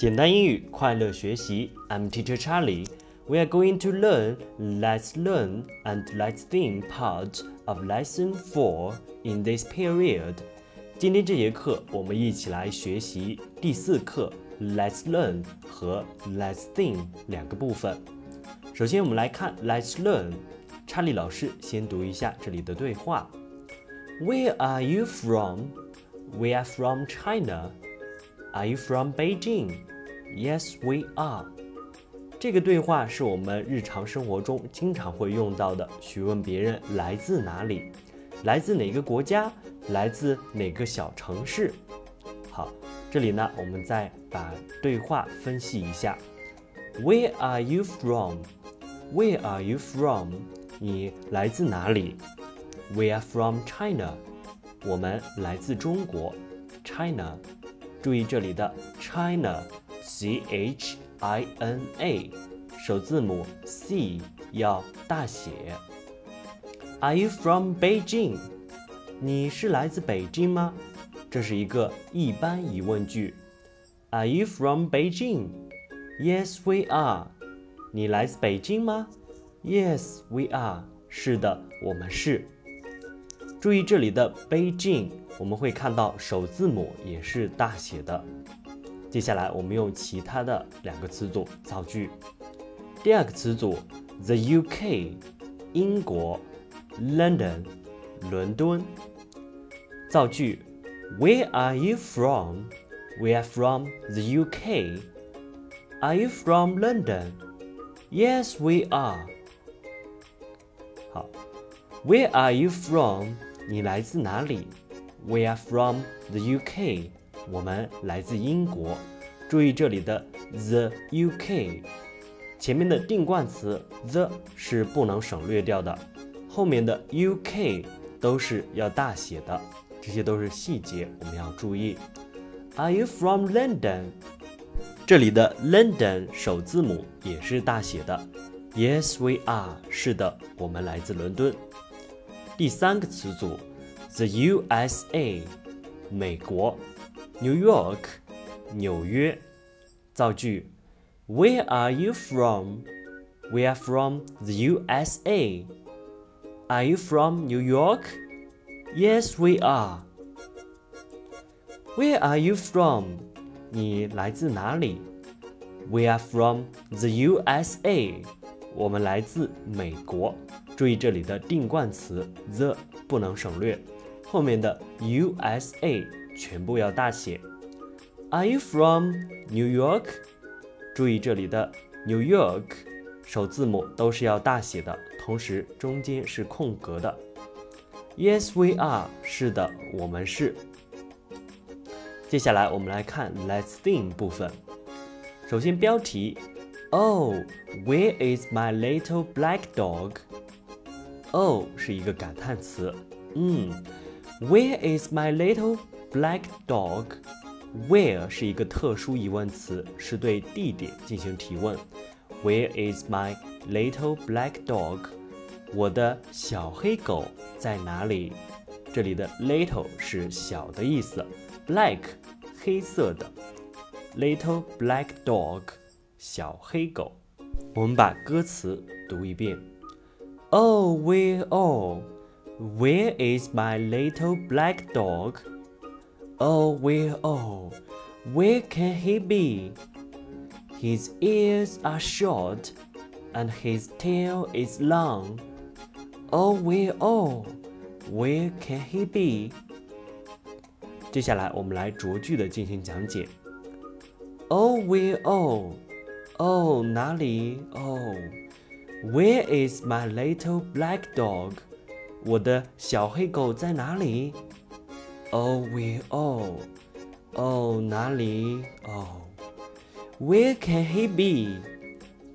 简单英语，快乐学习。I'm Teacher Charlie. We are going to learn Let's Learn and Let's Think part of Lesson Four in this period. 今天这节课，我们一起来学习第四课 Let's Learn 和 Let's Think 两个部分。首先，我们来看 Let's Learn。查理老师先读一下这里的对话。Where are you from? We are from China. Are you from Beijing? Yes, we are. 这个对话是我们日常生活中经常会用到的，询问别人来自哪里，来自哪个国家，来自哪个小城市。好，这里呢，我们再把对话分析一下。Where are you from? Where are you from? 你来自哪里？We are from China。我们来自中国，China。注意这里的 China China，首字母 C 要大写。Are you from Beijing？你是来自北京吗？这是一个一般疑问句。Are you from Beijing？Yes, we are。你来自北京吗？Yes, we are。是的，我们是。注意这里的 Beijing，我们会看到首字母也是大写的。接下来我们用其他的两个词组造句。第二个词组，the UK，英国，London，伦敦。造句，Where are you from? We are from the UK. Are you from London? Yes, we are. 好，Where are you from？你来自哪里？We are from the UK。我们来自英国。注意这里的 the UK，前面的定冠词 the 是不能省略掉的，后面的 UK 都是要大写的，这些都是细节，我们要注意。Are you from London？这里的 London 首字母也是大写的。Yes, we are。是的，我们来自伦敦。第三个词组，the USA，美国 ，New York，纽约。造句，Where are you from? We are from the USA. Are you from New York? Yes, we are. Where are you from? 你来自哪里？We are from the USA. 我们来自美国。注意这里的定冠词 the 不能省略，后面的 USA 全部要大写。Are you from New York？注意这里的 New York 首字母都是要大写的，同时中间是空格的。Yes, we are。是的，我们是。接下来我们来看 Let's Think 部分。首先标题。Oh, where is my little black dog? Oh 是一个感叹词。嗯，Where is my little black dog? Where 是一个特殊疑问词，是对地点进行提问。Where is my little black dog? 我的小黑狗在哪里？这里的 little 是小的意思，black 黑色的，little black dog。小黑狗，我们把歌词读一遍。Oh, where, oh, where is my little black dog? Oh, where, oh, where can he be? His ears are short, and his tail is long. Oh, where, oh, where can he be? 接下来我们来逐句的进行讲解。Oh, where, oh. 哦，哪里？哦，Where is my little black dog？我的小黑狗在哪里 ？Oh, where? Oh, 哦，哪里？哦，Where can he be？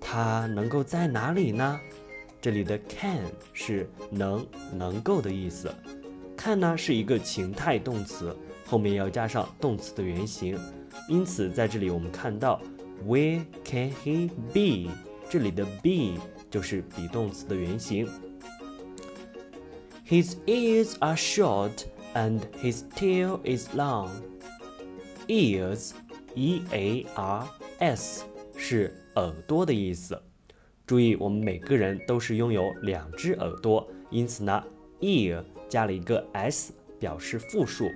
他能够在哪里呢？这里的 can 是能、能够的意思。看呢是一个情态动词，后面要加上动词的原形，因此在这里我们看到。Where can he be？这里的 be 就是 be 动词的原形。His ears are short and his tail is long. Ears e a r s 是耳朵的意思。注意，我们每个人都是拥有两只耳朵，因此呢，ear 加了一个 s 表示复数。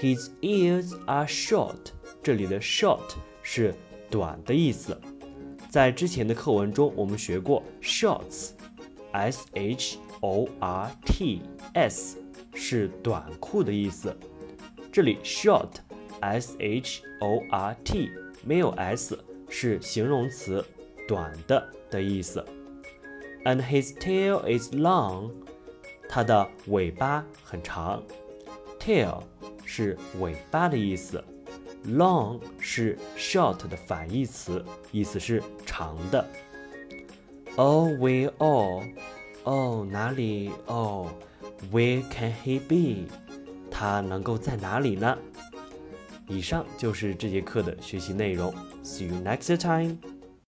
His ears are short。这里的 short 是短的意思。在之前的课文中，我们学过 shorts，s h o r t s 是短裤的意思。这里 short，s h o r t 没有 s 是形容词，短的的意思。And his tail is long，它的尾巴很长。tail 是尾巴的意思，long 是 short 的反义词，意思是长的。Oh, where all? 哦，哪里？哦，Where can he be? 他能够在哪里呢？以上就是这节课的学习内容。See you next time.